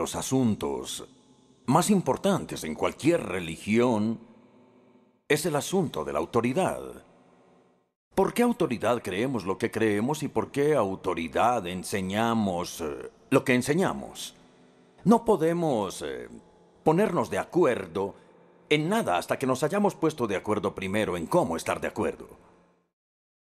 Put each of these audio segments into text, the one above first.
Los asuntos más importantes en cualquier religión es el asunto de la autoridad. ¿Por qué autoridad creemos lo que creemos y por qué autoridad enseñamos eh, lo que enseñamos? No podemos eh, ponernos de acuerdo en nada hasta que nos hayamos puesto de acuerdo primero en cómo estar de acuerdo.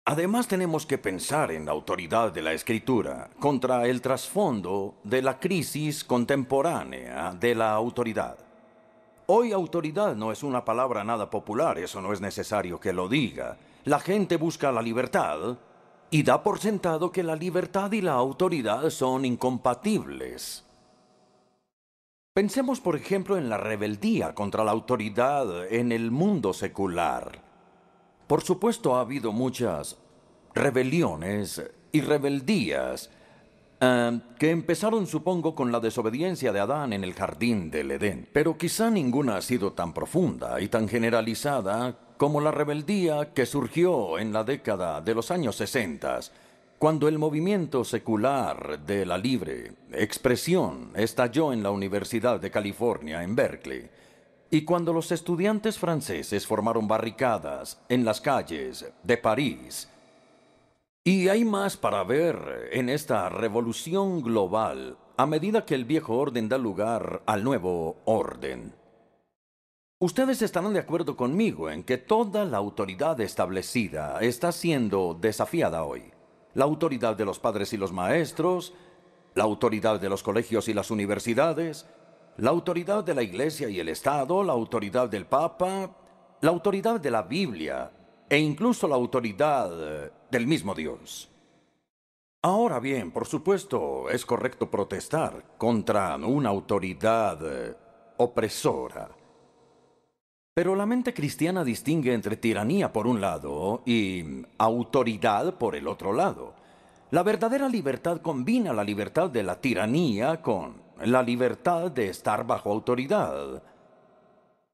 Además tenemos que pensar en la autoridad de la escritura contra el trasfondo de la crisis contemporánea de la autoridad. Hoy autoridad no es una palabra nada popular, eso no es necesario que lo diga. La gente busca la libertad y da por sentado que la libertad y la autoridad son incompatibles. Pensemos, por ejemplo, en la rebeldía contra la autoridad en el mundo secular. Por supuesto, ha habido muchas rebeliones y rebeldías eh, que empezaron, supongo, con la desobediencia de Adán en el jardín del Edén. Pero quizá ninguna ha sido tan profunda y tan generalizada como la rebeldía que surgió en la década de los años 60 cuando el movimiento secular de la libre expresión estalló en la Universidad de California en Berkeley, y cuando los estudiantes franceses formaron barricadas en las calles de París, y hay más para ver en esta revolución global a medida que el viejo orden da lugar al nuevo orden. Ustedes estarán de acuerdo conmigo en que toda la autoridad establecida está siendo desafiada hoy la autoridad de los padres y los maestros, la autoridad de los colegios y las universidades, la autoridad de la Iglesia y el Estado, la autoridad del Papa, la autoridad de la Biblia e incluso la autoridad eh, del mismo Dios. Ahora bien, por supuesto, es correcto protestar contra una autoridad eh, opresora. Pero la mente cristiana distingue entre tiranía por un lado y autoridad por el otro lado. La verdadera libertad combina la libertad de la tiranía con la libertad de estar bajo autoridad.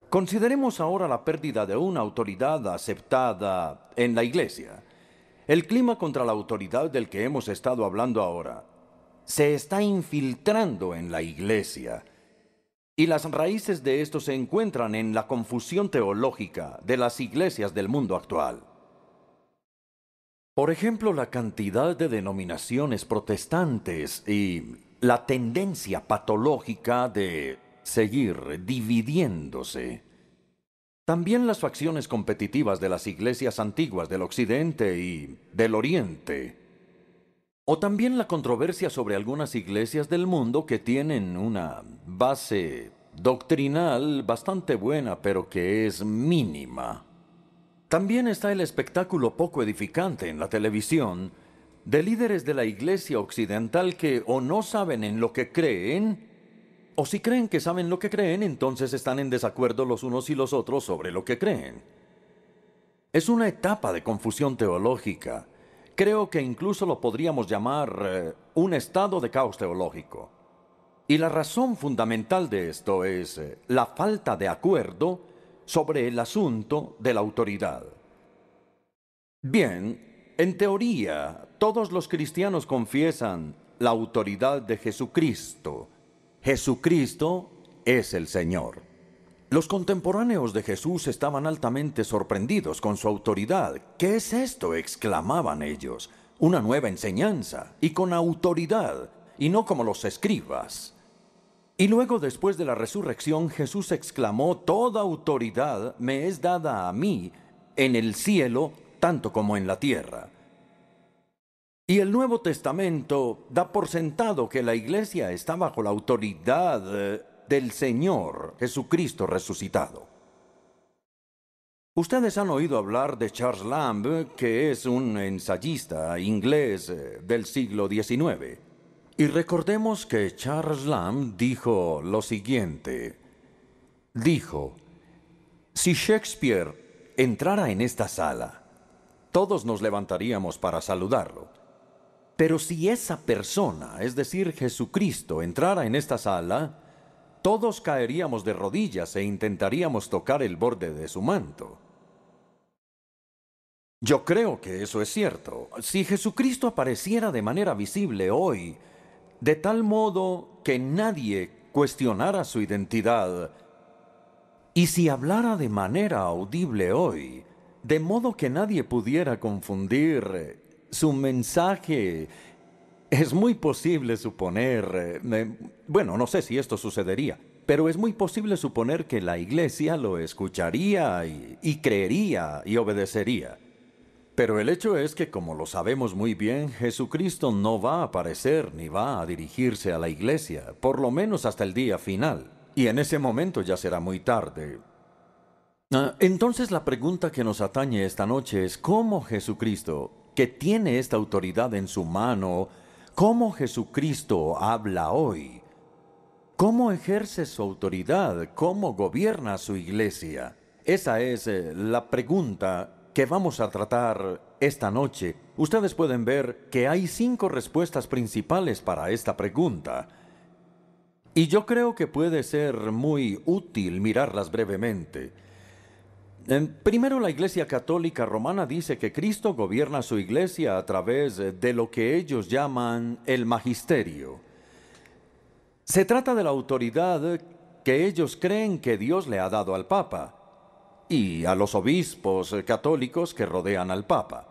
Consideremos ahora la pérdida de una autoridad aceptada en la Iglesia. El clima contra la autoridad del que hemos estado hablando ahora se está infiltrando en la Iglesia y las raíces de esto se encuentran en la confusión teológica de las iglesias del mundo actual. Por ejemplo, la cantidad de denominaciones protestantes y la tendencia patológica de seguir dividiéndose. También las facciones competitivas de las iglesias antiguas del Occidente y del Oriente o también la controversia sobre algunas iglesias del mundo que tienen una base doctrinal bastante buena, pero que es mínima. También está el espectáculo poco edificante en la televisión de líderes de la iglesia occidental que o no saben en lo que creen, o si creen que saben lo que creen, entonces están en desacuerdo los unos y los otros sobre lo que creen. Es una etapa de confusión teológica Creo que incluso lo podríamos llamar eh, un estado de caos teológico. Y la razón fundamental de esto es eh, la falta de acuerdo sobre el asunto de la autoridad. Bien, en teoría, todos los cristianos confiesan la autoridad de Jesucristo. Jesucristo es el Señor. Los contemporáneos de Jesús estaban altamente sorprendidos con su autoridad. ¿Qué es esto? exclamaban ellos. Una nueva enseñanza, y con autoridad, y no como los escribas. Y luego, después de la resurrección, Jesús exclamó, Toda autoridad me es dada a mí en el cielo, tanto como en la tierra. Y el Nuevo Testamento da por sentado que la iglesia está bajo la autoridad eh, del Señor Jesucristo resucitado. Ustedes han oído hablar de Charles Lamb, que es un ensayista inglés eh, del siglo XIX. Y recordemos que Charles Lamb dijo lo siguiente. Dijo, si Shakespeare entrara en esta sala, todos nos levantaríamos para saludarlo. Pero si esa persona, es decir, Jesucristo, entrara en esta sala, todos caeríamos de rodillas e intentaríamos tocar el borde de su manto. Yo creo que eso es cierto. Si Jesucristo apareciera de manera visible hoy, de tal modo que nadie cuestionara su identidad. Y si hablara de manera audible hoy, de modo que nadie pudiera confundir su mensaje, es muy posible suponer, eh, bueno, no sé si esto sucedería, pero es muy posible suponer que la iglesia lo escucharía y, creería y obedecería. Pero el hecho es que, como lo sabemos muy bien, Jesucristo no va a aparecer ni va a dirigirse a la iglesia, por lo menos hasta el día final. Y en ese momento ya será muy tarde. Ah, entonces la pregunta que nos atañe esta noche es cómo Jesucristo, que tiene esta autoridad en su mano, cómo Jesucristo habla hoy, cómo ejerce su autoridad, cómo gobierna su iglesia. Esa es eh, la pregunta que vamos a tratar esta noche, ustedes pueden ver que hay cinco respuestas principales para esta pregunta. Y yo creo que puede ser muy útil mirarlas brevemente. Primero, la Iglesia Católica Romana dice que Cristo gobierna su iglesia a través de lo que ellos llaman el magisterio. Se trata de la autoridad que ellos creen que Dios le ha dado al Papa y a los obispos católicos que rodean al Papa.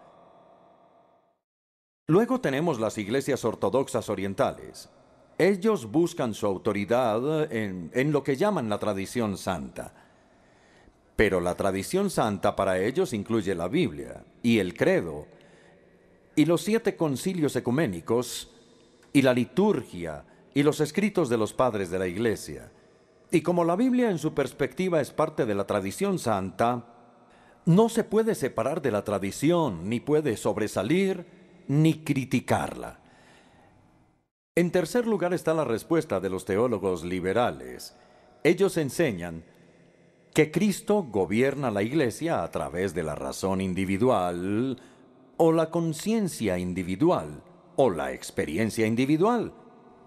Luego tenemos las iglesias ortodoxas orientales. Ellos buscan su autoridad en, en, lo que llaman la tradición santa. Pero la tradición santa para ellos incluye la Biblia y el credo y los siete concilios ecuménicos y la liturgia y los escritos de los padres de la iglesia. Y como la Biblia en su perspectiva es parte de la tradición santa, no se puede separar de la tradición, ni puede sobresalir, ni criticarla. En tercer lugar está la respuesta de los teólogos liberales. Ellos enseñan que Cristo gobierna la iglesia a través de la razón individual, o la conciencia individual, o la experiencia individual,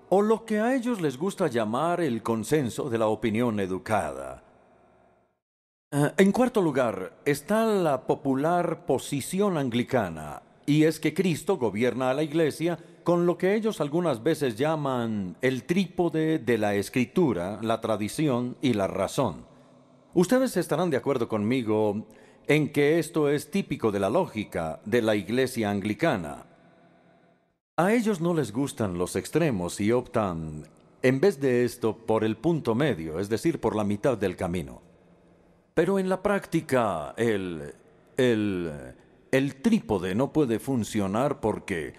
o lo que a ellos les gusta llamar el consenso de la opinión educada. Ah, en cuarto lugar, está la popular posición anglicana, y es que Cristo gobierna a la Iglesia con lo que ellos algunas veces llaman el trípode de la escritura, la tradición y la razón. Ustedes estarán de acuerdo conmigo en que esto es típico de la lógica de la Iglesia anglicana. A ellos no les gustan los extremos y optan, en vez de esto, por el punto medio, es decir, por la mitad del camino. Pero en la práctica, el, el, el trípode no puede funcionar porque...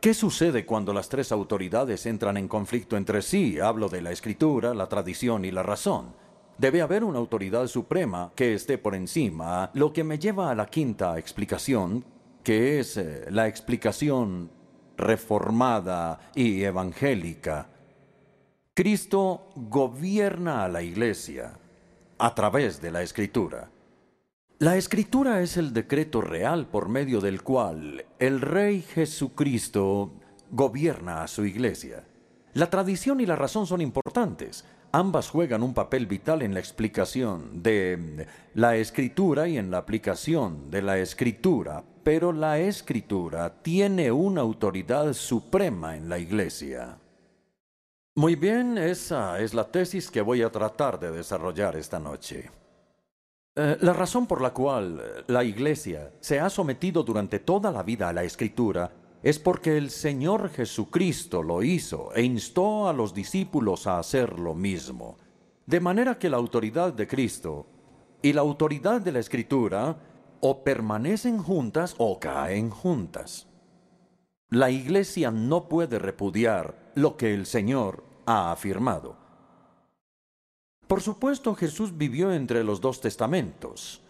¿Qué sucede cuando las tres autoridades entran en conflicto entre sí? Hablo de la escritura, la tradición y la razón. Debe haber una autoridad suprema que esté por encima, lo que me lleva a la quinta explicación, que es eh, la explicación reformada y evangélica. Cristo gobierna a la iglesia a través de la escritura. La escritura es el decreto real por medio del cual el Rey Jesucristo gobierna a su iglesia. La tradición y la razón son importantes. Ambas juegan un papel vital en la explicación de la escritura y en la aplicación de la escritura pero la escritura tiene una autoridad suprema en la iglesia. Muy bien, esa es la tesis que voy a tratar de desarrollar esta noche. Eh, la razón por la cual la iglesia se ha sometido durante toda la vida a la escritura es porque el Señor Jesucristo lo hizo e instó a los discípulos a hacer lo mismo. De manera que la autoridad de Cristo y la autoridad de la escritura o permanecen juntas o caen juntas. La iglesia no puede repudiar lo que el Señor ha afirmado. Por supuesto, Jesús vivió entre los dos testamentos.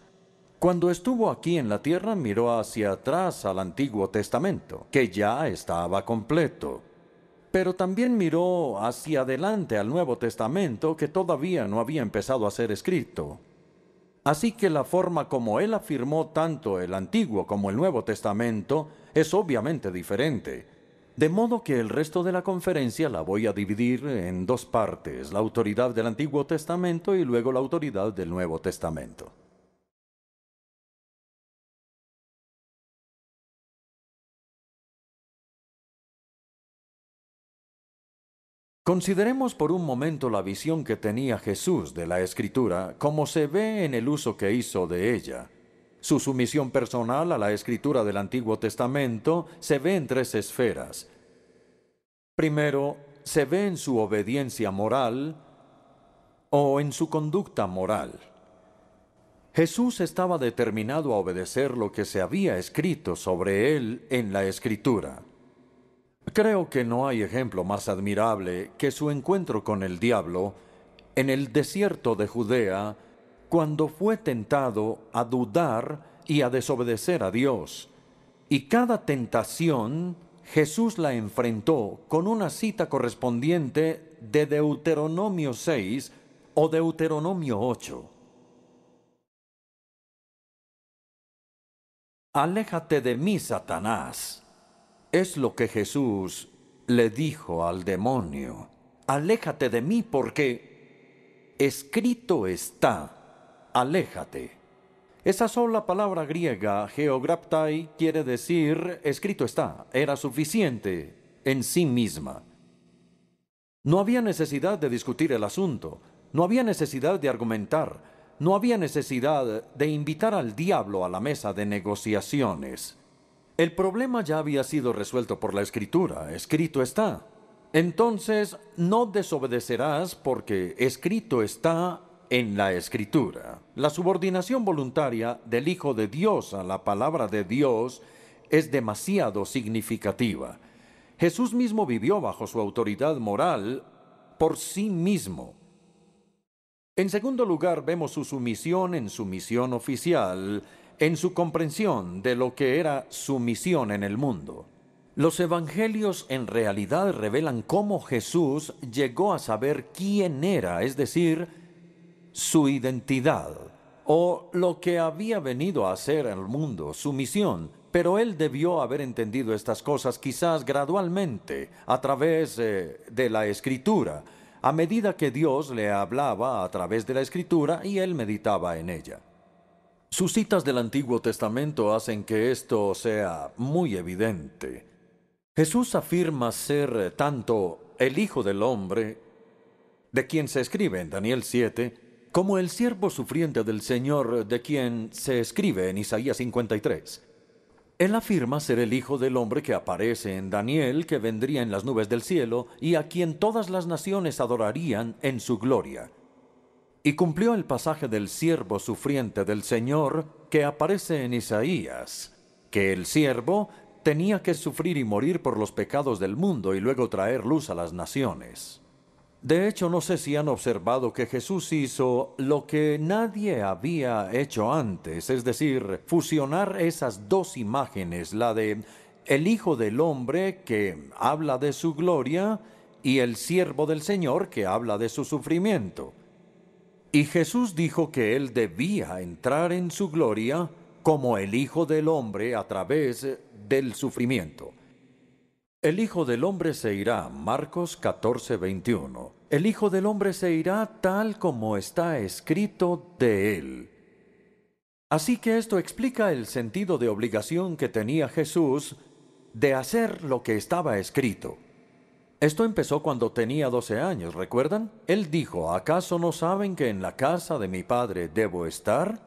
Cuando estuvo aquí en la tierra miró hacia atrás al Antiguo Testamento, que ya estaba completo. Pero también miró hacia adelante al Nuevo Testamento, que todavía no había empezado a ser escrito. Así que la forma como él afirmó tanto el Antiguo como el Nuevo Testamento es obviamente diferente. De modo que el resto de la conferencia la voy a dividir en dos partes, la autoridad del Antiguo Testamento y luego la autoridad del Nuevo Testamento. Consideremos por un momento la visión que tenía Jesús de la Escritura, como se ve en el uso que hizo de ella. Su sumisión personal a la Escritura del Antiguo Testamento se ve en tres esferas. Primero, se ve en su obediencia moral o en su conducta moral. Jesús estaba determinado a obedecer lo que se había escrito sobre él en la Escritura. Creo que no hay ejemplo más admirable que su encuentro con el diablo en el desierto de Judea cuando fue tentado a dudar y a desobedecer a Dios. Y cada tentación Jesús la enfrentó con una cita correspondiente de Deuteronomio 6 o Deuteronomio 8. Aléjate de mí, Satanás. Es lo que Jesús le dijo al demonio. Aléjate de mí porque escrito está, aléjate. Esa sola palabra griega, geograptai, quiere decir escrito está, era suficiente en sí misma. No había necesidad de discutir el asunto, no había necesidad de argumentar, no había necesidad de invitar al diablo a la mesa de negociaciones. El problema ya había sido resuelto por la escritura, escrito está. Entonces no desobedecerás porque escrito está en la escritura. La subordinación voluntaria del Hijo de Dios a la palabra de Dios es demasiado significativa. Jesús mismo vivió bajo su autoridad moral por sí mismo. En segundo lugar, vemos su sumisión en su misión oficial, en su comprensión de lo que era su misión en el mundo. Los evangelios en realidad revelan cómo Jesús llegó a saber quién era, es decir, su identidad, o lo que había venido a hacer el mundo, su misión, pero él debió haber entendido estas cosas quizás gradualmente, a través eh, de la escritura, a medida que Dios le hablaba a través de la escritura y él meditaba en ella. Sus citas del Antiguo Testamento hacen que esto sea muy evidente. Jesús afirma ser tanto el Hijo del Hombre, de quien se escribe en Daniel 7, como el siervo sufriente del Señor, de quien se escribe en Isaías 53. Él afirma ser el Hijo del Hombre que aparece en Daniel, que vendría en las nubes del cielo, y a quien todas las naciones adorarían en su gloria. Y cumplió el pasaje del siervo sufriente del Señor que aparece en Isaías, que el siervo tenía que sufrir y morir por los pecados del mundo y luego traer luz a las naciones. De hecho, no sé si han observado que Jesús hizo lo que nadie había hecho antes, es decir, fusionar esas dos imágenes, la de el Hijo del Hombre que habla de su gloria y el siervo del Señor que habla de su sufrimiento. Y Jesús dijo que él debía entrar en su gloria como el Hijo del Hombre a través del sufrimiento. El Hijo del Hombre se irá, Marcos 14, 21. El Hijo del Hombre se irá tal como está escrito de él. Así que esto explica el sentido de obligación que tenía Jesús de hacer lo que estaba escrito. Esto empezó cuando tenía 12 años, ¿recuerdan? Él dijo, ¿acaso no saben que en la casa de mi Padre debo estar?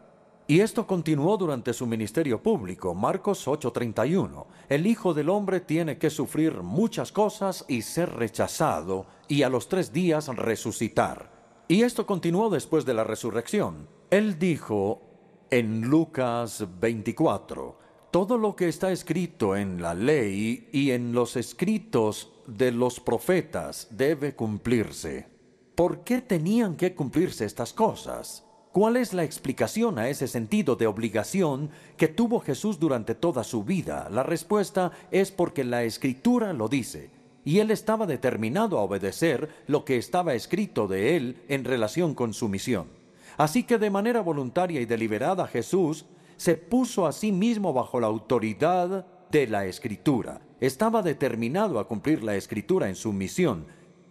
Y esto continuó durante su ministerio público, Marcos 8:31. El Hijo del Hombre tiene que sufrir muchas cosas y ser rechazado, y a los tres días resucitar. Y esto continuó después de la resurrección. Él dijo en Lucas 24, todo lo que está escrito en la ley y en los escritos de los profetas debe cumplirse. ¿Por qué tenían que cumplirse estas cosas? ¿Cuál es la explicación a ese sentido de obligación que tuvo Jesús durante toda su vida? La respuesta es porque la escritura lo dice, y él estaba determinado a obedecer lo que estaba escrito de él en relación con su misión. Así que de manera voluntaria y deliberada Jesús se puso a sí mismo bajo la autoridad de la escritura. Estaba determinado a cumplir la escritura en su misión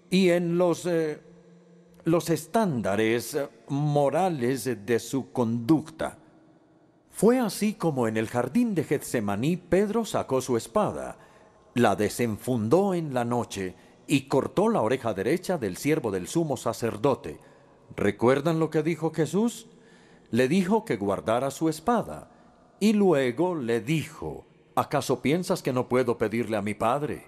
y en los... Eh, los estándares morales de su conducta. Fue así como en el jardín de Getsemaní Pedro sacó su espada, la desenfundó en la noche y cortó la oreja derecha del siervo del sumo sacerdote. ¿Recuerdan lo que dijo Jesús? Le dijo que guardara su espada. Y luego le dijo, ¿acaso piensas que no puedo pedirle a mi Padre?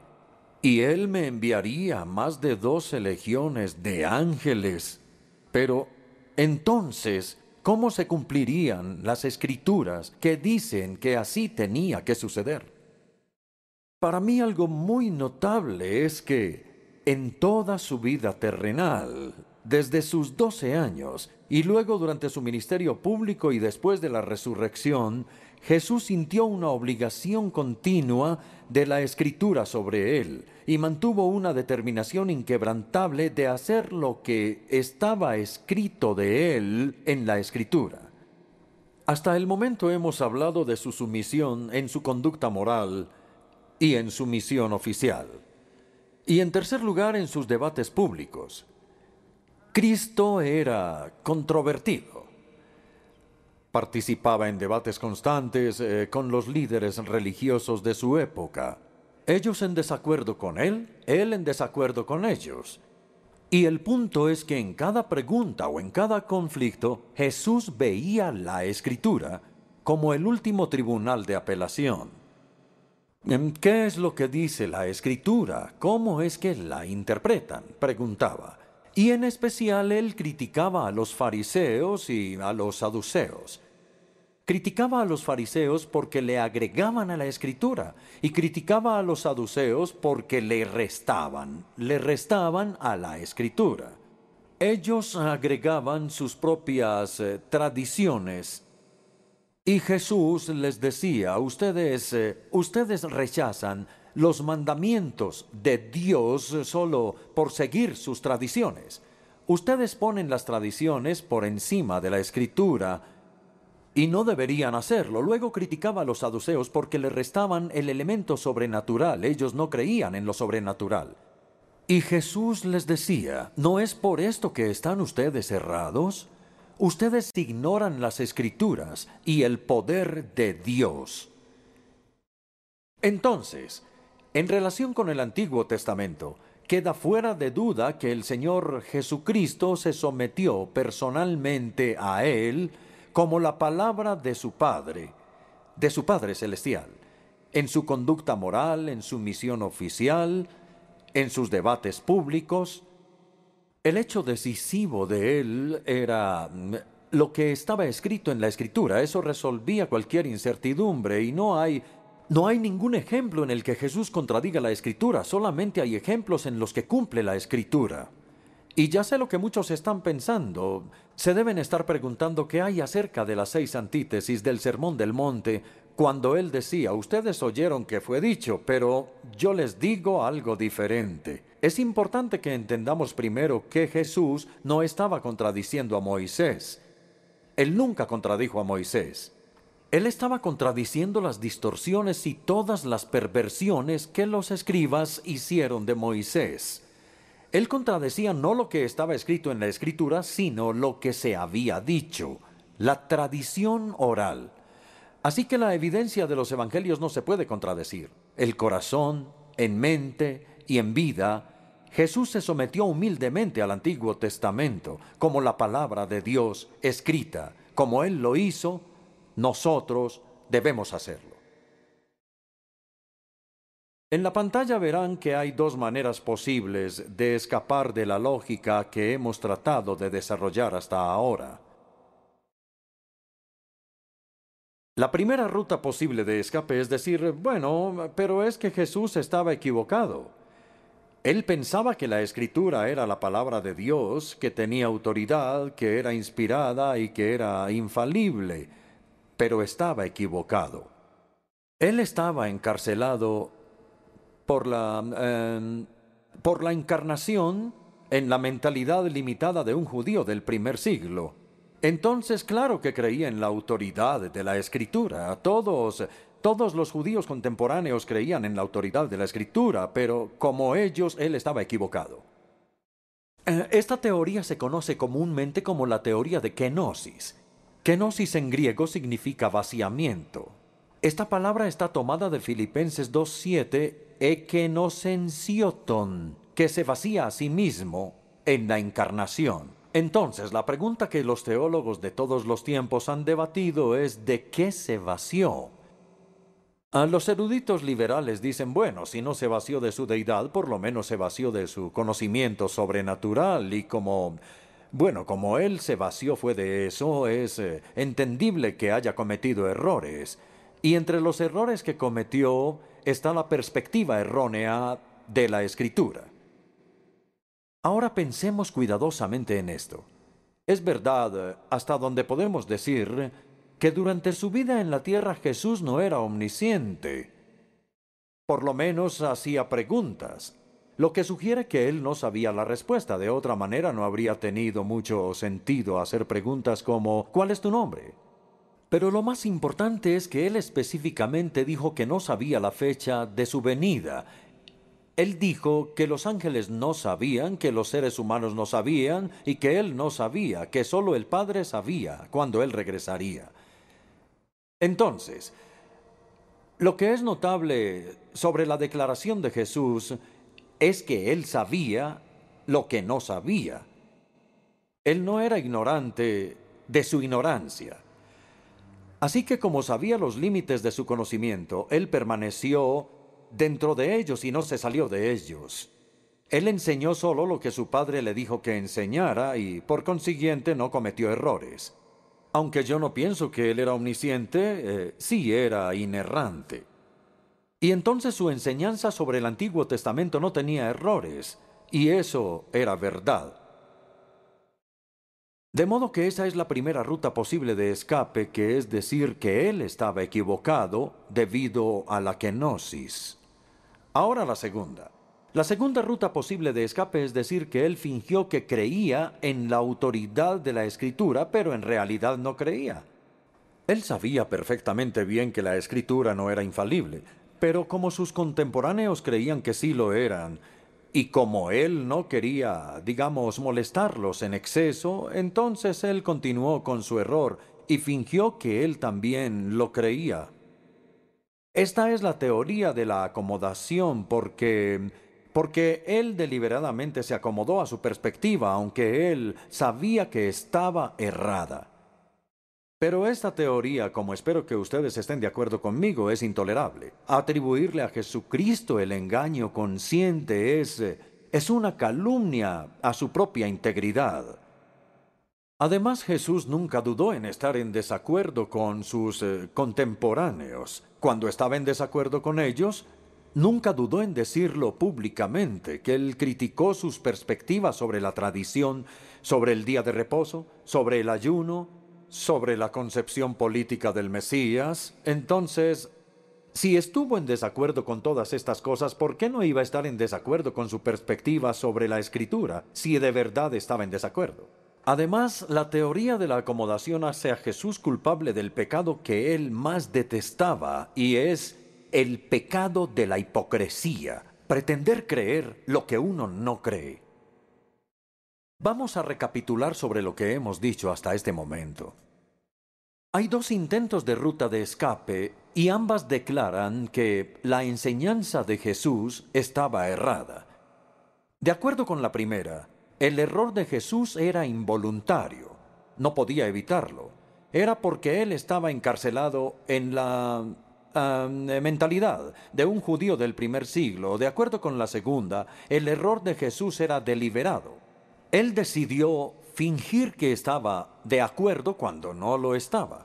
Y él me enviaría más de doce legiones de ángeles. Pero entonces, ¿cómo se cumplirían las escrituras que dicen que así tenía que suceder? Para mí algo muy notable es que en toda su vida terrenal, desde sus doce años, y luego durante su ministerio público y después de la resurrección, Jesús sintió una obligación continua de la escritura sobre él y mantuvo una determinación inquebrantable de hacer lo que estaba escrito de él en la escritura. Hasta el momento hemos hablado de su sumisión en su conducta moral, y en su misión oficial. Y en tercer lugar, en sus debates públicos. Cristo era controvertido. Participaba en debates constantes eh, con los líderes religiosos de su época. Ellos en desacuerdo con él, él en desacuerdo con ellos. Y el punto es que en cada pregunta o en cada conflicto, Jesús veía la escritura como el último tribunal de apelación. ¿Qué es lo que dice la escritura? ¿Cómo es que la interpretan? preguntaba. Y en especial él criticaba a los fariseos y a los saduceos. Criticaba a los fariseos porque le agregaban a la escritura y criticaba a los saduceos porque le restaban, le restaban a la escritura. Ellos agregaban sus propias eh, tradiciones y Jesús les decía, ustedes, eh, ustedes rechazan los mandamientos de Dios solo por seguir sus tradiciones. Ustedes ponen las tradiciones por encima de la escritura y no deberían hacerlo. Luego criticaba a los saduceos porque le restaban el elemento sobrenatural. Ellos no creían en lo sobrenatural. Y Jesús les decía, ¿no es por esto que están ustedes errados? Ustedes ignoran las escrituras y el poder de Dios. Entonces, en relación con el Antiguo Testamento, queda fuera de duda que el Señor Jesucristo se sometió personalmente a Él como la palabra de su Padre, de su Padre Celestial, en su conducta moral, en su misión oficial, en sus debates públicos, el hecho decisivo de él era mm, lo que estaba escrito en la escritura. Eso resolvía cualquier incertidumbre y no hay no hay ningún ejemplo en el que Jesús contradiga la escritura, solamente hay ejemplos en los que cumple la escritura. Y ya sé lo que muchos están pensando. Se deben estar preguntando qué hay acerca de las seis antítesis del Sermón del Monte, cuando él decía, ustedes oyeron que fue dicho, pero yo les digo algo diferente. Es importante que entendamos primero que Jesús no estaba contradiciendo a Moisés. Él nunca contradijo a Moisés. Él estaba contradiciendo las distorsiones y todas las perversiones que los escribas hicieron de Moisés. Él contradecía no lo que estaba escrito en la escritura, sino lo que se había dicho, la tradición oral. Así que la evidencia de los evangelios no se puede contradecir. El corazón, en mente y en vida, Jesús se sometió humildemente al Antiguo Testamento como la palabra de Dios escrita. Como Él lo hizo, nosotros debemos hacerlo. En la pantalla verán que hay dos maneras posibles de escapar de la lógica que hemos tratado de desarrollar hasta ahora. La primera ruta posible de escape es decir, bueno, pero es que Jesús estaba equivocado. Él pensaba que la escritura era la palabra de Dios, que tenía autoridad, que era inspirada y que era infalible, pero estaba equivocado. Él estaba encarcelado por la, em, por la encarnación en la mentalidad limitada de un judío del primer siglo. Entonces, claro que creía en la autoridad de la escritura. Todos, todos los judíos contemporáneos creían en la autoridad de la escritura, pero como ellos, él estaba equivocado. Eh, esta teoría se conoce comúnmente como la teoría de kenosis. Kenosis en griego significa vaciamiento. Esta palabra está tomada de Filipenses 2.7, ekenosensioton, que se vacía a sí mismo en la encarnación. Entonces, la pregunta que los teólogos de todos los tiempos han debatido es ¿de qué se vació? A los eruditos liberales dicen, bueno, si no se vació de su deidad, por lo menos se vació de su conocimiento sobrenatural y como... Bueno, como él se vació fue de eso, es eh, entendible que haya cometido errores. Y entre los errores que cometió está la perspectiva errónea de la escritura. Ahora pensemos cuidadosamente en esto. Es verdad, hasta donde podemos decir, que durante su vida en la tierra Jesús no era omnisciente. Por lo menos hacía preguntas, lo que sugiere que él no sabía la respuesta. De otra manera no habría tenido mucho sentido hacer preguntas como ¿cuál es tu nombre? Pero lo más importante es que él específicamente dijo que no sabía la fecha de su venida. Él dijo que los ángeles no sabían, que los seres humanos no sabían y que él no sabía, que solo el Padre sabía cuando él regresaría. Entonces, lo que es notable sobre la declaración de Jesús es que él sabía lo que no sabía. Él no era ignorante de su ignorancia. Así que como sabía los límites de su conocimiento, él permaneció dentro de ellos y no se salió de ellos. Él enseñó solo lo que su padre le dijo que enseñara y por consiguiente no cometió errores. Aunque yo no pienso que él era omnisciente, eh, sí era inerrante. Y entonces su enseñanza sobre el Antiguo Testamento no tenía errores, y eso era verdad. De modo que esa es la primera ruta posible de escape, que es decir que él estaba equivocado debido a la kenosis. Ahora la segunda. La segunda ruta posible de escape es decir que él fingió que creía en la autoridad de la escritura, pero en realidad no creía. Él sabía perfectamente bien que la escritura no era infalible, pero como sus contemporáneos creían que sí lo eran, y como él no quería, digamos, molestarlos en exceso, entonces él continuó con su error y fingió que él también lo creía. Esta es la teoría de la acomodación porque porque él deliberadamente se acomodó a su perspectiva, aunque él sabía que estaba errada. Pero esta teoría, como espero que ustedes estén de acuerdo conmigo, es intolerable. Atribuirle a Jesucristo el engaño consciente es, es una calumnia a su propia integridad. Además, Jesús nunca dudó en estar en desacuerdo con sus eh, contemporáneos. Cuando estaba en desacuerdo con ellos, Nunca dudó en decirlo públicamente, que él criticó sus perspectivas sobre la tradición, sobre el día de reposo, sobre el ayuno, sobre la concepción política del Mesías. Entonces, si estuvo en desacuerdo con todas estas cosas, ¿por qué no iba a estar en desacuerdo con su perspectiva sobre la escritura, si de verdad estaba en desacuerdo? Además, la teoría de la acomodación hace a Jesús culpable del pecado que él más detestaba, y es el pecado de la hipocresía, pretender creer lo que uno no cree. Vamos a recapitular sobre lo que hemos dicho hasta este momento. Hay dos intentos de ruta de escape y ambas declaran que la enseñanza de Jesús estaba errada. De acuerdo con la primera, el error de Jesús era involuntario, no podía evitarlo. Era porque él estaba encarcelado en la mentalidad de un judío del primer siglo, de acuerdo con la segunda, el error de Jesús era deliberado. Él decidió fingir que estaba de acuerdo cuando no lo estaba.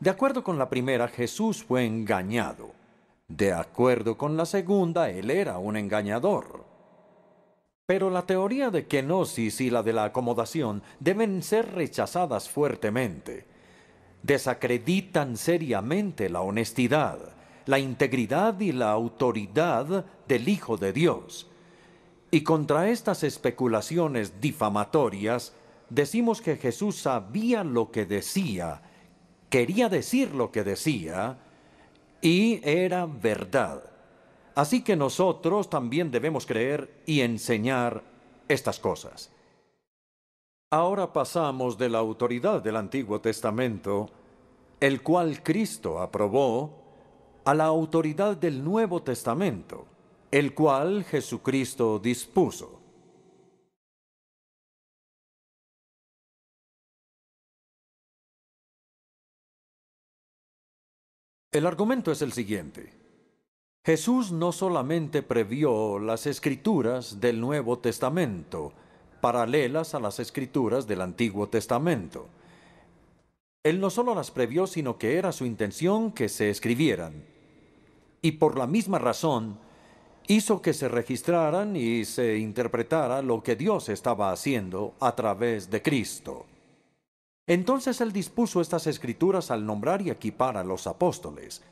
De acuerdo con la primera, Jesús fue engañado. De acuerdo con la segunda, él era un engañador. Pero la teoría de kenosis y la de la acomodación deben ser rechazadas fuertemente desacreditan seriamente la honestidad, la integridad y la autoridad del Hijo de Dios. Y contra estas especulaciones difamatorias, decimos que Jesús sabía lo que decía, quería decir lo que decía, y era verdad. Así que nosotros también debemos creer y enseñar estas cosas. Ahora pasamos de la autoridad del Antiguo Testamento, el cual Cristo aprobó, a la autoridad del Nuevo Testamento. el cual Jesucristo dispuso. El argumento es el siguiente. Jesús no solamente previó las escrituras del Nuevo Testamento, paralelas a las escrituras del Antiguo Testamento. Él no solo las previó, sino que era su intención que se escribieran. Y por la misma razón, hizo que se registraran y se interpretara lo que Dios estaba haciendo a través de Cristo. Entonces Él dispuso estas escrituras al nombrar y equipar a los apóstoles.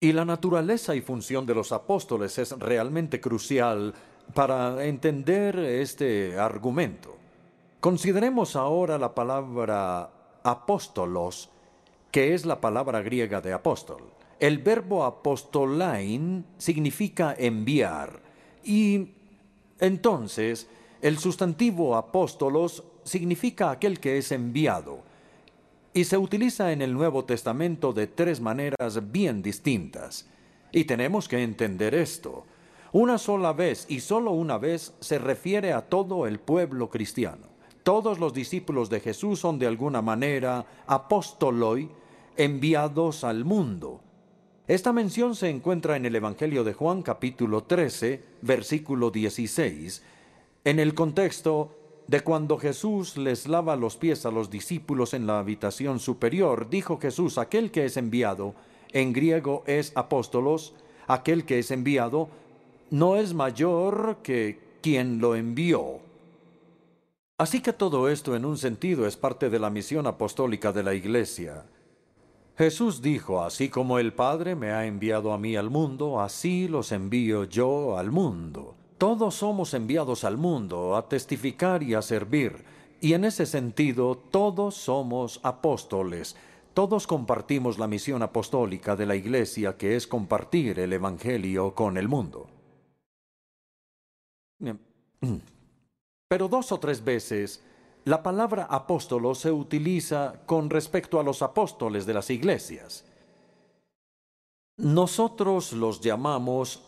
Y la naturaleza y función de los apóstoles es realmente crucial para entender este argumento. Consideremos ahora la palabra apóstolos, que es la palabra griega de apóstol. El verbo apostolain significa enviar y entonces el sustantivo apóstolos significa aquel que es enviado y se utiliza en el Nuevo Testamento de tres maneras bien distintas. Y tenemos que entender esto. Una sola vez y solo una vez se refiere a todo el pueblo cristiano. Todos los discípulos de Jesús son de alguna manera apóstoloi, enviados al mundo. Esta mención se encuentra en el Evangelio de Juan capítulo 13, versículo 16, en el contexto de cuando Jesús les lava los pies a los discípulos en la habitación superior, dijo Jesús, aquel que es enviado, en griego es apóstolos, aquel que es enviado, no es mayor que quien lo envió. Así que todo esto en un sentido es parte de la misión apostólica de la Iglesia. Jesús dijo, así como el Padre me ha enviado a mí al mundo, así los envío yo al mundo. Todos somos enviados al mundo a testificar y a servir, y en ese sentido todos somos apóstoles. Todos compartimos la misión apostólica de la Iglesia, que es compartir el Evangelio con el mundo. Pero dos o tres veces la palabra apóstolo se utiliza con respecto a los apóstoles de las iglesias. Nosotros los llamamos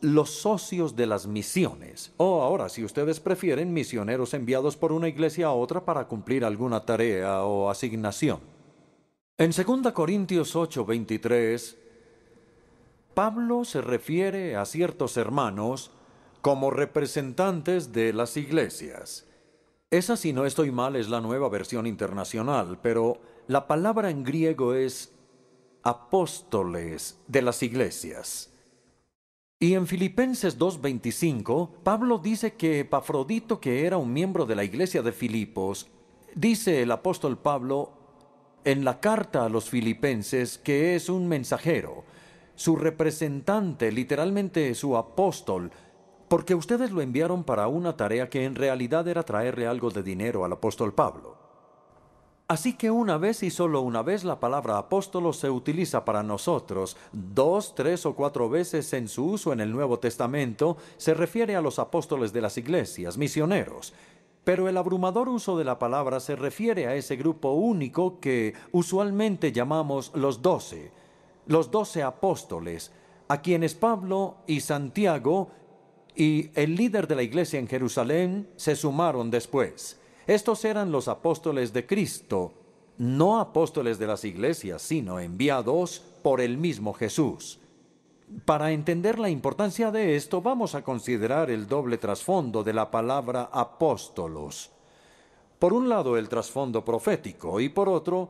los socios de las misiones, o ahora, si ustedes prefieren, misioneros enviados por una iglesia a otra para cumplir alguna tarea o asignación. En 2 Corintios 8:23, Pablo se refiere a ciertos hermanos como representantes de las iglesias. Esa, si no estoy mal, es la nueva versión internacional, pero la palabra en griego es apóstoles de las iglesias. Y en Filipenses 2.25, Pablo dice que Epafrodito, que era un miembro de la iglesia de Filipos, dice el apóstol Pablo en la carta a los filipenses que es un mensajero, su representante, literalmente su apóstol, porque ustedes lo enviaron para una tarea que en realidad era traerle algo de dinero al apóstol Pablo. Así que una vez y solo una vez la palabra apóstolo se utiliza para nosotros, dos, tres o cuatro veces en su uso en el Nuevo Testamento se refiere a los apóstoles de las iglesias, misioneros, pero el abrumador uso de la palabra se refiere a ese grupo único que usualmente llamamos los doce, los doce apóstoles, a quienes Pablo y Santiago y el líder de la iglesia en Jerusalén se sumaron después. Estos eran los apóstoles de Cristo, no apóstoles de las iglesias, sino enviados por el mismo Jesús. Para entender la importancia de esto, vamos a considerar el doble trasfondo de la palabra apóstolos. Por un lado, el trasfondo profético y por otro,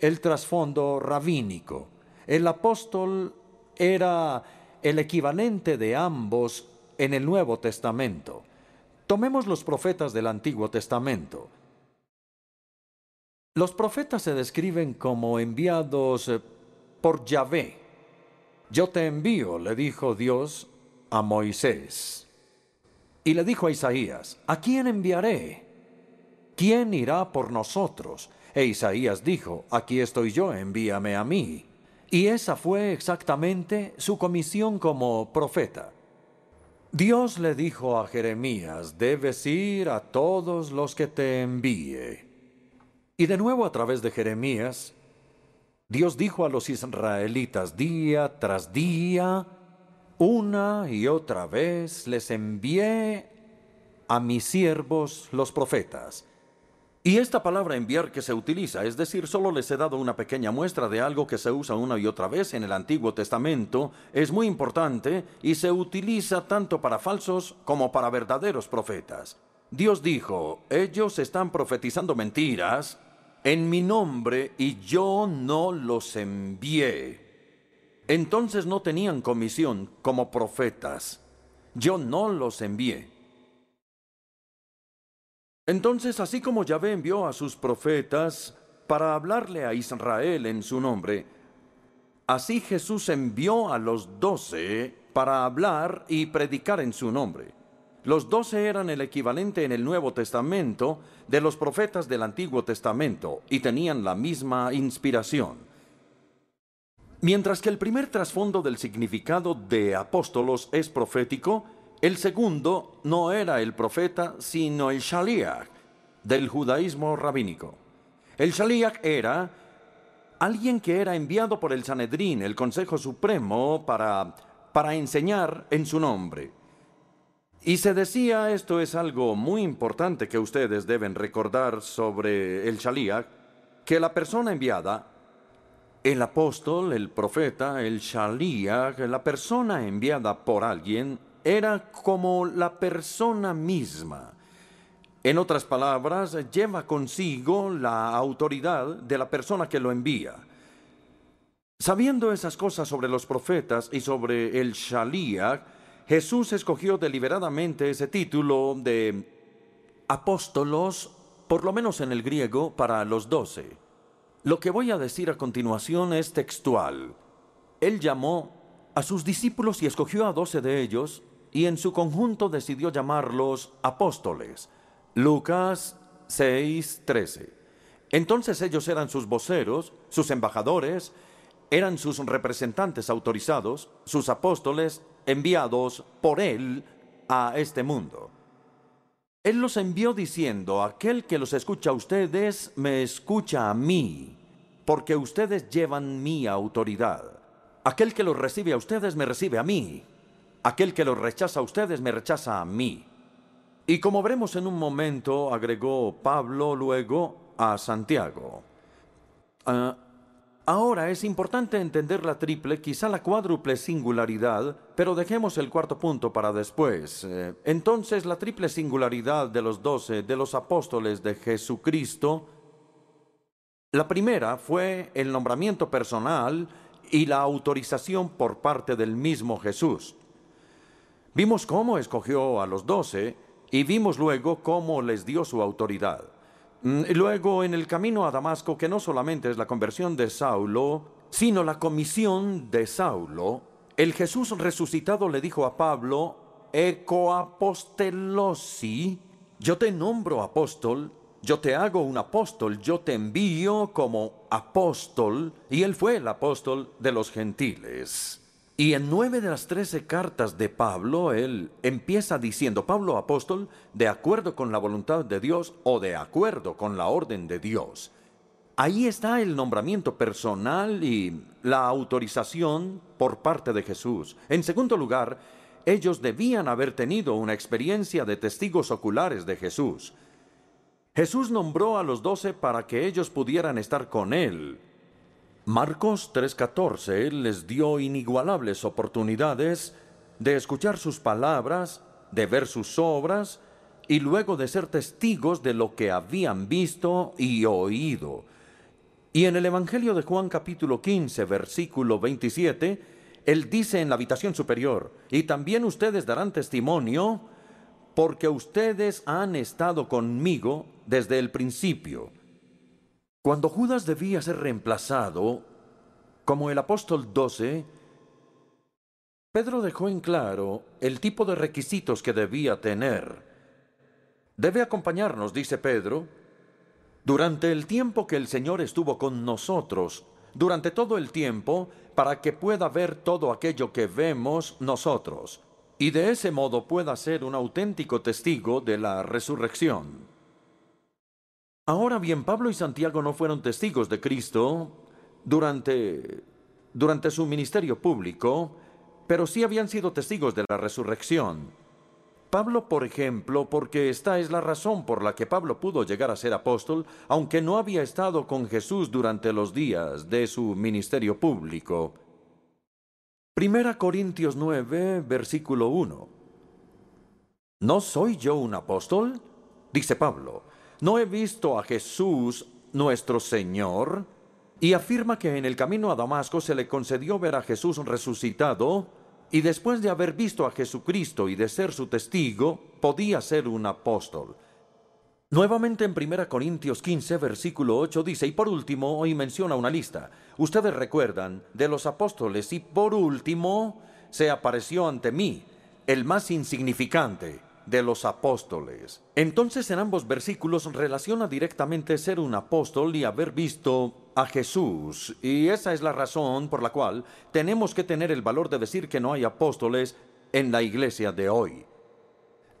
el trasfondo rabínico. El apóstol era el equivalente de ambos en el Nuevo Testamento. Tomemos los profetas del Antiguo Testamento. Los profetas se describen como enviados eh, por Yahvé. Yo te envío, le dijo Dios a Moisés. Y le dijo a Isaías, ¿a quién enviaré? ¿Quién irá por nosotros? E Isaías dijo, aquí estoy yo, envíame a mí. Y esa fue exactamente su comisión como profeta. Dios le dijo a Jeremías, debes ir a todos los que te envíe. Y de nuevo a través de Jeremías, Dios dijo a los israelitas día tras día, Una y otra vez les envié a mis siervos los profetas. Y esta palabra enviar que se utiliza, es decir, solo les he dado una pequeña muestra de algo que se usa una y otra vez en el Antiguo Testamento, es muy importante y se utiliza tanto para falsos como para verdaderos profetas. Dios dijo, ellos están profetizando mentiras en mi nombre y yo no los envié. Entonces no tenían comisión como profetas. Yo no los envié. Entonces, así como Yahvé envió a sus profetas para hablarle a Israel en su nombre, así Jesús envió a los doce para hablar y predicar en su nombre. Los doce eran el equivalente en el Nuevo Testamento de los profetas del Antiguo Testamento y tenían la misma inspiración. Mientras que el primer trasfondo del significado de apóstolos es profético, el segundo no era el profeta, sino el Shaliach del judaísmo rabínico. El Shaliach era alguien que era enviado por el Sanedrín, el Consejo Supremo, para, para enseñar en su nombre. Y se decía, esto es algo muy importante que ustedes deben recordar sobre el Shaliach, que la persona enviada, el apóstol, el profeta, el Shaliach, la persona enviada por alguien, era como la persona misma. En otras palabras, lleva consigo la autoridad de la persona que lo envía. Sabiendo esas cosas sobre los profetas y sobre el Shaliach, Jesús escogió deliberadamente ese título de apóstolos, por lo menos en el griego, para los doce. Lo que voy a decir a continuación es textual. Él llamó a sus discípulos y escogió a doce de ellos y en su conjunto decidió llamarlos apóstoles. Lucas 6:13. Entonces ellos eran sus voceros, sus embajadores, eran sus representantes autorizados, sus apóstoles enviados por él a este mundo. Él los envió diciendo, aquel que los escucha a ustedes, me escucha a mí, porque ustedes llevan mi autoridad. Aquel que los recibe a ustedes, me recibe a mí. Aquel que los rechaza a ustedes me rechaza a mí. Y como veremos en un momento, agregó Pablo luego a Santiago. Ah, ahora es importante entender la triple, quizá la cuádruple singularidad, pero dejemos el cuarto punto para después. Eh, entonces la triple singularidad de los doce, de los apóstoles de Jesucristo, la primera fue el nombramiento personal y la autorización por parte del mismo Jesús. Vimos cómo escogió a los doce y vimos luego cómo les dio su autoridad. Mm, luego, en el camino a Damasco, que no solamente es la conversión de Saulo, sino la comisión de Saulo, el Jesús resucitado le dijo a Pablo, Ecoapostelosi, yo te nombro apóstol, yo te hago un apóstol, yo te envío como apóstol, y él fue el apóstol de los gentiles. Y en nueve de las trece cartas de Pablo, él empieza diciendo, Pablo apóstol, de acuerdo con la voluntad de Dios o de acuerdo con la orden de Dios. Ahí está el nombramiento personal y la autorización por parte de Jesús. En segundo lugar, ellos debían haber tenido una experiencia de testigos oculares de Jesús. Jesús nombró a los doce para que ellos pudieran estar con Él Marcos 3:14 les dio inigualables oportunidades de escuchar sus palabras, de ver sus obras y luego de ser testigos de lo que habían visto y oído. Y en el Evangelio de Juan capítulo 15, versículo 27, él dice en la habitación superior, y también ustedes darán testimonio porque ustedes han estado conmigo desde el principio. Cuando Judas debía ser reemplazado, como el apóstol 12, Pedro dejó en claro el tipo de requisitos que debía tener. Debe acompañarnos, dice Pedro, durante el tiempo que el Señor estuvo con nosotros, durante todo el tiempo, para que pueda ver todo aquello que vemos nosotros, y de ese modo pueda ser un auténtico testigo de la resurrección. Ahora bien, Pablo y Santiago no fueron testigos de Cristo durante, durante su ministerio público, pero sí habían sido testigos de la resurrección. Pablo, por ejemplo, porque esta es la razón por la que Pablo pudo llegar a ser apóstol, aunque no había estado con Jesús durante los días de su ministerio público. Primera Corintios 9, versículo 1. ¿No soy yo un apóstol? Dice Pablo. ¿No he visto a Jesús nuestro Señor? Y afirma que en el camino a Damasco se le concedió ver a Jesús resucitado, y después de haber visto a Jesucristo y de ser su testigo, podía ser un apóstol. Nuevamente en 1 Corintios 15, versículo 8 dice, y por último, hoy menciona una lista. Ustedes recuerdan de los apóstoles, y por último, se apareció ante mí, el más insignificante de los apóstoles. Entonces en ambos versículos relaciona directamente ser un apóstol y haber visto a Jesús. Y esa es la razón por la cual tenemos que tener el valor de decir que no hay apóstoles en la iglesia de hoy.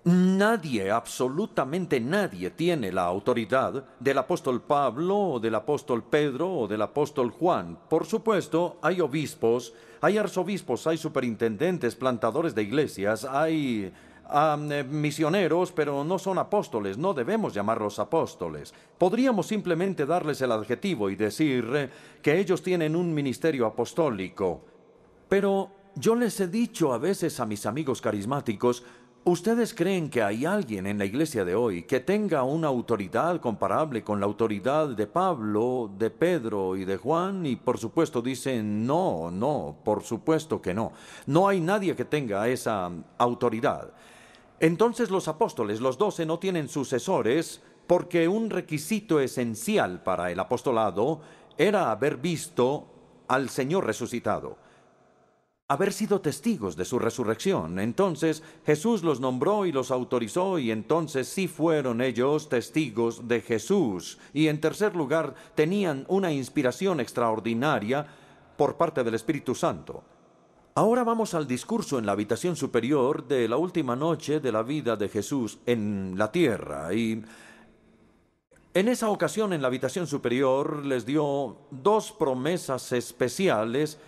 Nadie, absolutamente nadie tiene la autoridad del apóstol Pablo o del apóstol Pedro o del apóstol Juan. Por supuesto, hay obispos, hay arzobispos, hay superintendentes, plantadores de iglesias, hay eh, misioneros, pero no son apóstoles, no debemos llamarlos apóstoles. Podríamos simplemente darles el adjetivo y decir eh, que ellos tienen un ministerio apostólico. Pero yo les he dicho a veces a mis amigos carismáticos, ¿Ustedes creen que hay alguien en la iglesia de hoy que tenga una autoridad comparable con la autoridad de Pablo, de Pedro y de Juan? Y por supuesto dicen, no, no, por supuesto que no. No hay nadie que tenga esa autoridad. Entonces los apóstoles, los doce, no tienen sucesores porque un requisito esencial para el apostolado era haber visto al Señor resucitado, haber sido testigos de su resurrección. Entonces Jesús los nombró y los autorizó y entonces sí fueron ellos testigos de Jesús. Y en tercer lugar, tenían una inspiración extraordinaria por parte del Espíritu Santo. Ahora vamos al discurso en la habitación superior de la última noche de la vida de Jesús en la tierra. Y en esa ocasión en la habitación superior les dio dos promesas especiales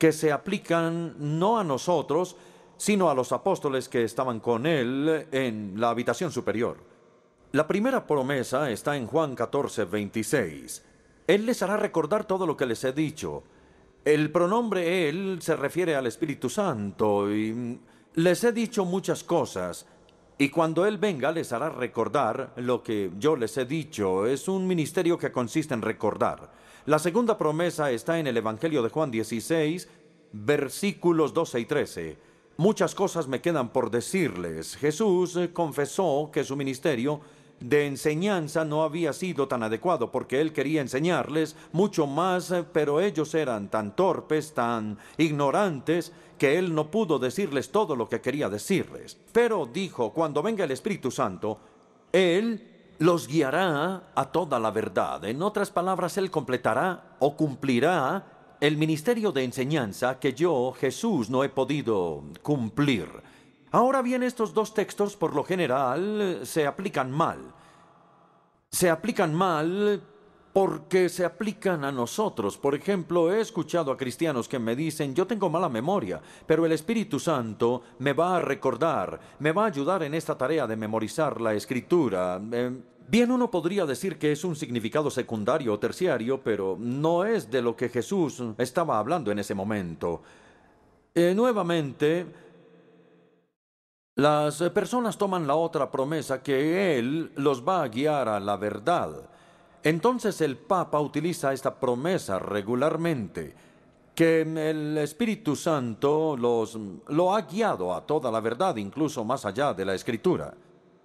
que se aplican no a nosotros, sino a los apóstoles que estaban con él en la habitación superior. La primera promesa está en Juan 14, 26. Él les hará recordar todo lo que les he dicho el pronombre Él se refiere al Espíritu Santo y les he dicho muchas cosas y cuando Él venga les hará recordar lo que yo les he dicho. Es un ministerio que consiste en recordar. La segunda promesa está en el Evangelio de Juan 16, versículos 12 y 13. Muchas cosas me quedan por decirles. Jesús confesó que su ministerio de enseñanza no había sido tan adecuado porque él quería enseñarles mucho más, eh, pero ellos eran tan torpes, tan ignorantes, que él no pudo decirles todo lo que quería decirles. Pero dijo, cuando venga el Espíritu Santo, él los guiará a toda la verdad. En otras palabras, él completará o cumplirá el ministerio de enseñanza que yo, Jesús, no he podido cumplir. Ahora bien, estos dos textos por lo general se aplican mal. Se aplican mal porque se aplican a nosotros. Por ejemplo, he escuchado a cristianos que me dicen, yo tengo mala memoria, pero el Espíritu Santo me va a recordar, me va a ayudar en esta tarea de memorizar la escritura. Eh, bien, uno podría decir que es un significado secundario o terciario, pero no es de lo que Jesús estaba hablando en ese momento. Eh, nuevamente, las eh, personas toman la otra promesa que Él los va a guiar a la verdad. Entonces el Papa utiliza esta promesa regularmente, que el Espíritu Santo los, lo ha guiado a toda la verdad, incluso más allá de la Escritura.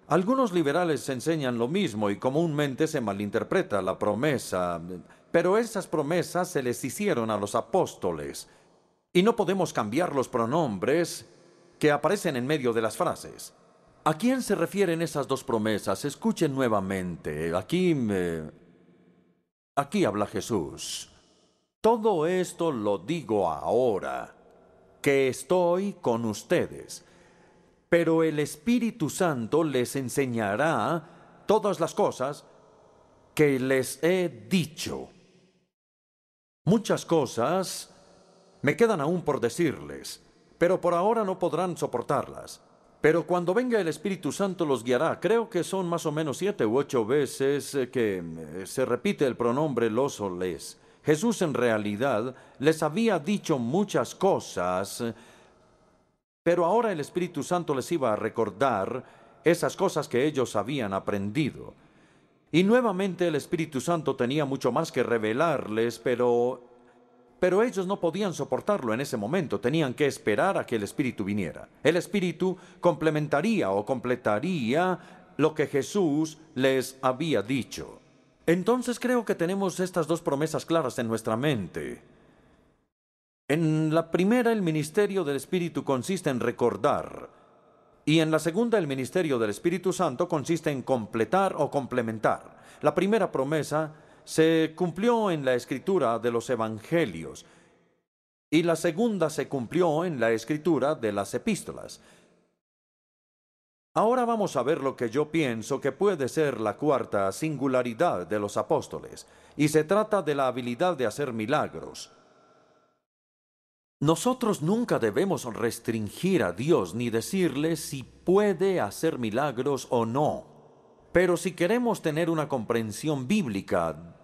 Algunos liberales enseñan lo mismo y comúnmente se malinterpreta la promesa, pero esas promesas se les hicieron a los apóstoles. Y no podemos cambiar los pronombres que aparecen en medio de las frases. ¿A quién se refieren esas dos promesas? Escuchen nuevamente. Aquí me... Aquí habla Jesús. Todo esto lo digo ahora, que estoy con ustedes. Pero el Espíritu Santo les enseñará todas las cosas que les he dicho. Muchas cosas me quedan aún por decirles pero por ahora no podrán soportarlas. Pero cuando venga el Espíritu Santo los guiará. Creo que son más o menos siete u ocho veces eh, que eh, se repite el pronombre los o les. Jesús en realidad les había dicho muchas cosas, pero ahora el Espíritu Santo les iba a recordar esas cosas que ellos habían aprendido. Y nuevamente el Espíritu Santo tenía mucho más que revelarles, pero pero ellos no podían soportarlo en ese momento, tenían que esperar a que el Espíritu viniera. El Espíritu complementaría o completaría lo que Jesús les había dicho. Entonces creo que tenemos estas dos promesas claras en nuestra mente. En la primera el ministerio del Espíritu consiste en recordar y en la segunda el ministerio del Espíritu Santo consiste en completar o complementar. La primera promesa se cumplió en la escritura de los evangelios y la segunda se cumplió en la escritura de las epístolas. Ahora vamos a ver lo que yo pienso que puede ser la cuarta singularidad de los apóstoles, y se trata de la habilidad de hacer milagros. Nosotros nunca debemos restringir a Dios ni decirle si puede hacer milagros o no. Pero si queremos tener una comprensión bíblica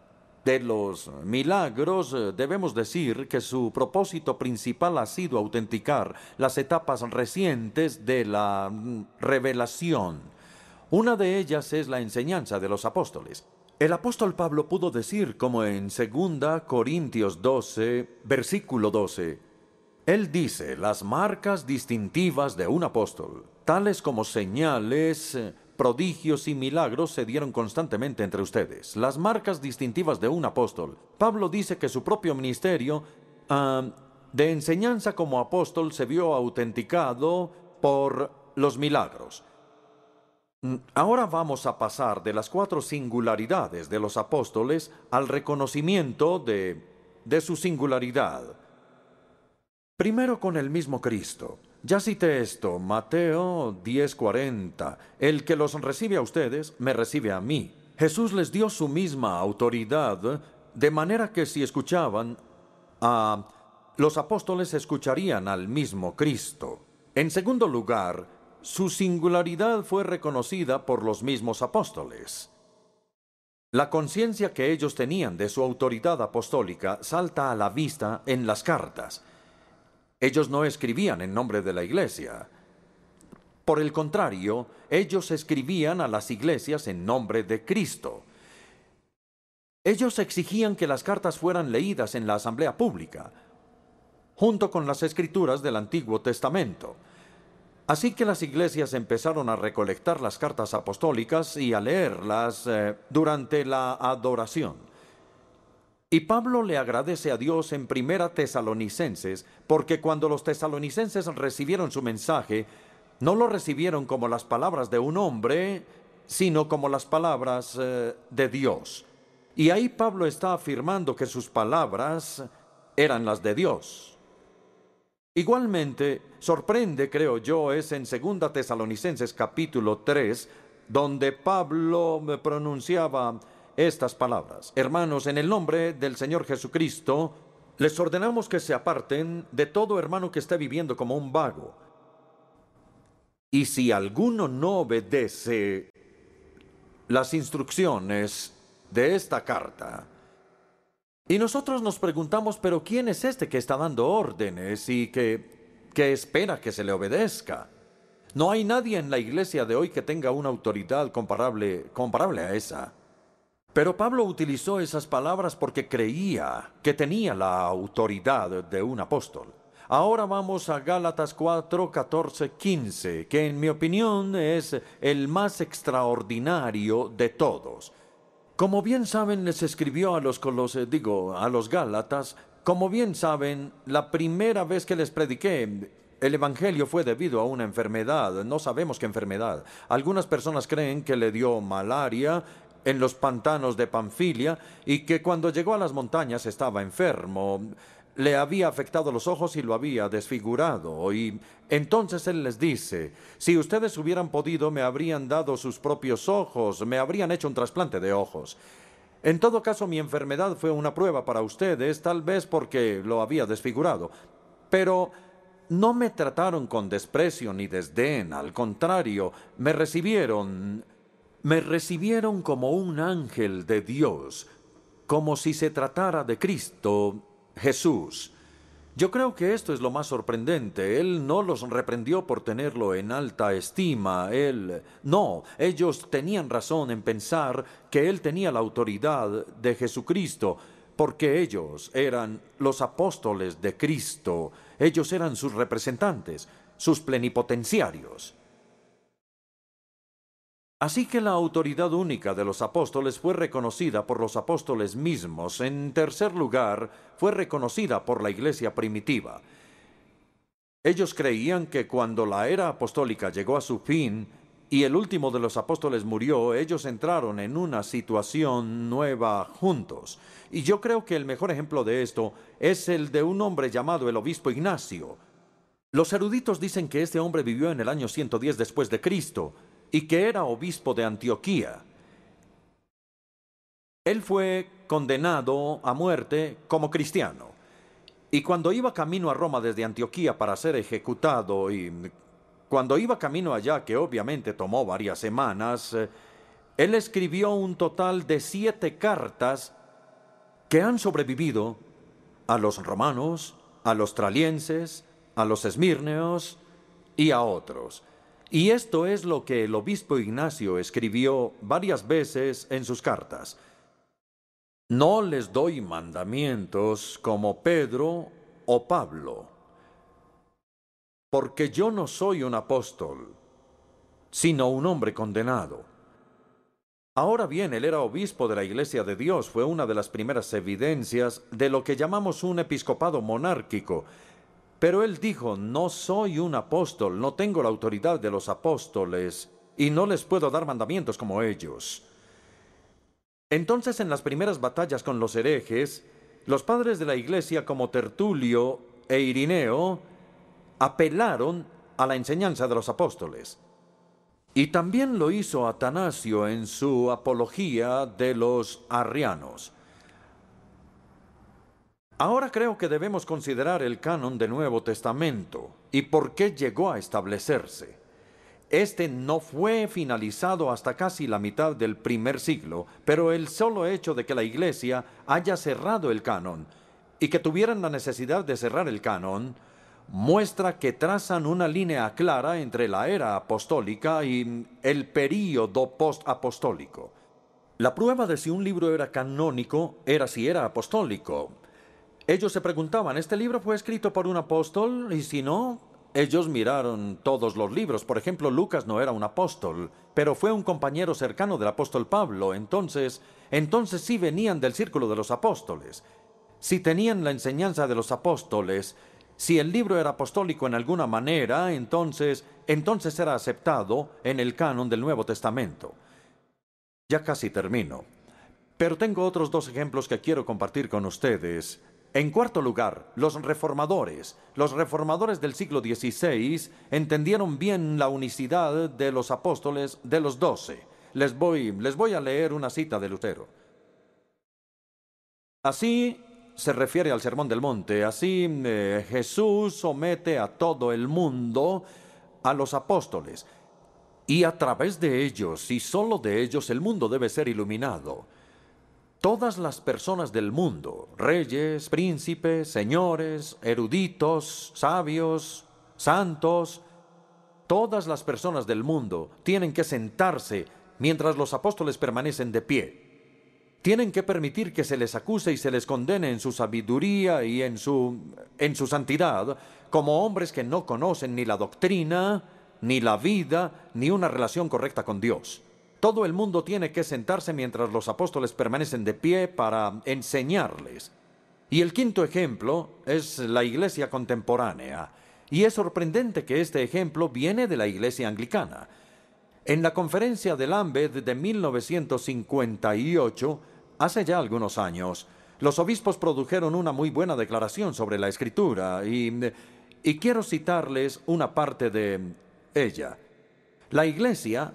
de los milagros, eh, debemos decir que su propósito principal ha sido autenticar las etapas recientes de la mm, revelación. Una de ellas es la enseñanza de los apóstoles. El apóstol Pablo pudo decir, como en 2 Corintios 12, versículo 12, él dice, las marcas distintivas de un apóstol, tales como señales, eh, prodigios y milagros se dieron constantemente entre ustedes, las marcas distintivas de un apóstol. Pablo dice que su propio ministerio de enseñanza como apóstol se vio autenticado por los milagros. Mm, ahora vamos a pasar de las cuatro singularidades de los apóstoles al reconocimiento de, de su singularidad. Primero con el mismo Cristo. Ya cité esto, Mateo 10:40. El que los recibe a ustedes, me recibe a mí. Jesús les dio su misma autoridad, de manera que si escuchaban a los apóstoles escucharían al mismo Cristo. En segundo lugar, su singularidad fue reconocida por los mismos apóstoles. La conciencia que ellos tenían de su autoridad apostólica salta a la vista en las cartas. Ellos no escribían en nombre de la iglesia. Por el contrario, ellos escribían a las iglesias en nombre de Cristo. Ellos exigían que las cartas fueran leídas en la asamblea pública, junto con las escrituras del Antiguo Testamento. Así que las iglesias empezaron a recolectar las cartas apostólicas y a leerlas eh, durante la adoración. Y Pablo le agradece a Dios en Primera Tesalonicenses, porque cuando los tesalonicenses recibieron su mensaje, no lo recibieron como las palabras de un hombre, sino como las palabras eh, de Dios. Y ahí Pablo está afirmando que sus palabras eran las de Dios. Igualmente, sorprende, creo yo, es en Segunda Tesalonicenses capítulo 3, donde Pablo pronunciaba estas palabras. Hermanos, en el nombre del Señor Jesucristo, les ordenamos que se aparten de todo hermano que esté viviendo como un vago. Y si alguno no obedece las instrucciones de esta carta, y nosotros nos preguntamos, pero ¿quién es este que está dando órdenes y que, que espera que se le obedezca? No hay nadie en la iglesia de hoy que tenga una autoridad comparable, comparable a esa. Pero Pablo utilizó esas palabras porque creía que tenía la autoridad de un apóstol. Ahora vamos a Gálatas 4, 14, 15, que en mi opinión es el más extraordinario de todos. Como bien saben, les escribió a los colose, digo, a los Gálatas, como bien saben, la primera vez que les prediqué el Evangelio fue debido a una enfermedad, no sabemos qué enfermedad. Algunas personas creen que le dio malaria en los pantanos de Panfilia y que cuando llegó a las montañas estaba enfermo. Le había afectado los ojos y lo había desfigurado. Y entonces él les dice, si ustedes hubieran podido me habrían dado sus propios ojos, me habrían hecho un trasplante de ojos. En todo caso, mi enfermedad fue una prueba para ustedes, tal vez porque lo había desfigurado. Pero no me trataron con desprecio ni desdén, al contrario, me recibieron, me recibieron como un ángel de Dios, como si se tratara de Cristo Jesús. Yo creo que esto es lo más sorprendente. Él no los reprendió por tenerlo en alta estima. Él... No, ellos tenían razón en pensar que él tenía la autoridad de Jesucristo, porque ellos eran los apóstoles de Cristo. Ellos eran sus representantes, sus plenipotenciarios. Así que la autoridad única de los apóstoles fue reconocida por los apóstoles mismos. En tercer lugar, fue reconocida por la iglesia primitiva. Ellos creían que cuando la era apostólica llegó a su fin y el último de los apóstoles murió, ellos entraron en una situación nueva juntos. Y yo creo que el mejor ejemplo de esto es el de un hombre llamado el obispo Ignacio. Los eruditos dicen que este hombre vivió en el año 110 después de Cristo y que era obispo de Antioquía. Él fue condenado a muerte como cristiano. Y cuando iba camino a Roma desde Antioquía para ser ejecutado y cuando iba camino allá, que obviamente tomó varias semanas, eh, él escribió un total de siete cartas que han sobrevivido a los romanos, a los tralienses, a los esmirneos y a otros. Y esto es lo que el obispo Ignacio escribió varias veces en sus cartas. No les doy mandamientos como Pedro o Pablo, porque yo no soy un apóstol, sino un hombre condenado. Ahora bien, él era obispo de la Iglesia de Dios, fue una de las primeras evidencias de lo que llamamos un episcopado monárquico, pero él dijo, no soy un apóstol, no tengo la autoridad de los apóstoles, y no les puedo dar mandamientos como ellos. Entonces en las primeras batallas con los herejes, los padres de la iglesia como Tertulio e Irineo apelaron a la enseñanza de los apóstoles. Y también lo hizo Atanasio en su apología de los arrianos. Ahora creo que debemos considerar el canon del Nuevo Testamento y por qué llegó a establecerse. Este no fue finalizado hasta casi la mitad del primer siglo, pero el solo hecho de que la Iglesia haya cerrado el canon y que tuvieran la necesidad de cerrar el canon, muestra que trazan una línea clara entre la era apostólica y el período post-apostólico. La prueba de si un libro era canónico era si era apostólico, ellos se preguntaban, ¿este libro fue escrito por un apóstol? Y si no, ellos miraron todos los libros. Por ejemplo, Lucas no era un apóstol, pero fue un compañero cercano del apóstol Pablo. Entonces, entonces sí venían del círculo de los apóstoles. Si tenían la enseñanza de los apóstoles, si el libro era apostólico en alguna manera, entonces, entonces era aceptado en el canon del Nuevo Testamento. Ya casi termino. Pero tengo otros dos ejemplos que quiero compartir con ustedes en cuarto lugar, los reformadores. Los reformadores del siglo XVI entendieron bien la unicidad de los apóstoles de los doce. Les voy, les voy a leer una cita de Lutero. Así se refiere al Sermón del Monte. Así eh, Jesús somete a todo el mundo a los apóstoles. Y a través de ellos, y solo de ellos, el mundo debe ser iluminado. Todas las personas del mundo, reyes, príncipes, señores, eruditos, sabios, santos, todas las personas del mundo tienen que sentarse mientras los apóstoles permanecen de pie. Tienen que permitir que se les acuse y se les condene en su sabiduría y en su, en su santidad como hombres que no conocen ni la doctrina, ni la vida, ni una relación correcta con Dios. Todo el mundo tiene que sentarse mientras los apóstoles permanecen de pie para enseñarles. Y el quinto ejemplo es la iglesia contemporánea. Y es sorprendente que este ejemplo viene de la iglesia anglicana. En la conferencia de Lambeth de 1958, hace ya algunos años, los obispos produjeron una muy buena declaración sobre la escritura y, y quiero citarles una parte de ella. La iglesia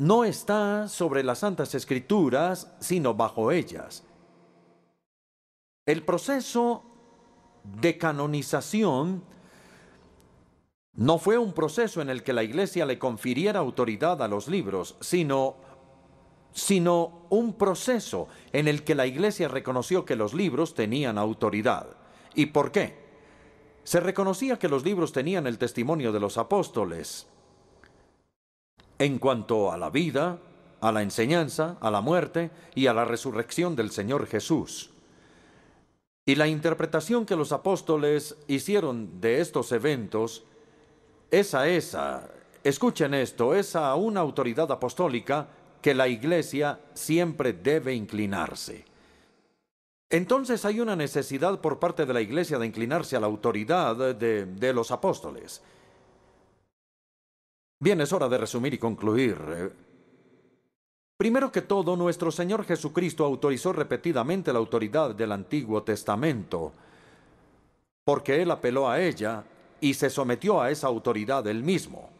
no está sobre las Santas Escrituras, sino bajo ellas. El proceso de canonización no fue un proceso en el que la Iglesia le confiriera autoridad a los libros, sino, sino un proceso en el que la Iglesia reconoció que los libros tenían autoridad. ¿Y por qué? Se reconocía que los libros tenían el testimonio de los apóstoles en cuanto a la vida, a la enseñanza, a la muerte y a la resurrección del Señor Jesús. Y la interpretación que los apóstoles hicieron de estos eventos es a esa, escuchen esto, es a una autoridad apostólica que la Iglesia siempre debe inclinarse. Entonces hay una necesidad por parte de la Iglesia de inclinarse a la autoridad de, de los apóstoles. Bien, es hora de resumir y concluir. Primero que todo, nuestro Señor Jesucristo autorizó repetidamente la autoridad del Antiguo Testamento, porque Él apeló a ella y se sometió a esa autoridad él mismo.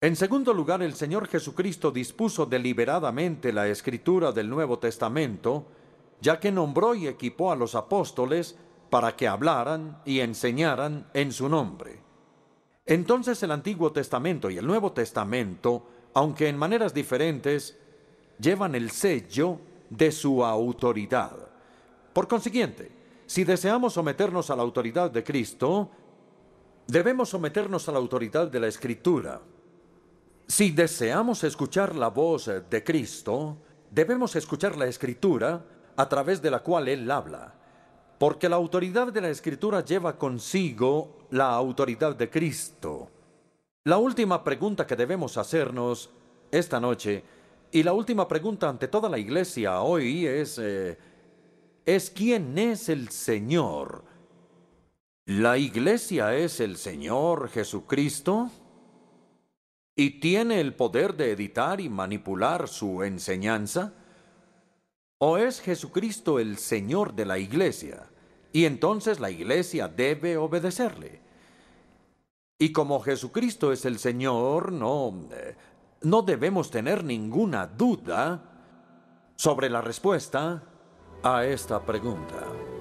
En segundo lugar, el Señor Jesucristo dispuso deliberadamente la escritura del Nuevo Testamento, ya que nombró y equipó a los apóstoles para que hablaran y enseñaran en su nombre. Entonces el Antiguo Testamento y el Nuevo Testamento aunque en maneras diferentes, llevan el sello de su autoridad. Por consiguiente, si deseamos someternos a la autoridad de Cristo, debemos someternos a la autoridad de la Escritura. Si deseamos escuchar la voz de Cristo, debemos escuchar la Escritura a través de la cual Él habla, porque la autoridad de la Escritura lleva consigo la autoridad de Cristo. La última pregunta que debemos hacernos esta noche, y la última pregunta ante toda la iglesia hoy es, eh, es ¿quién es el Señor? ¿La iglesia es el Señor Jesucristo? ¿Y tiene el poder de editar y manipular su enseñanza? ¿O es Jesucristo el Señor de la iglesia? Y entonces la iglesia debe obedecerle. Y como Jesucristo es el Señor, no, no debemos tener ninguna duda sobre la respuesta a esta pregunta.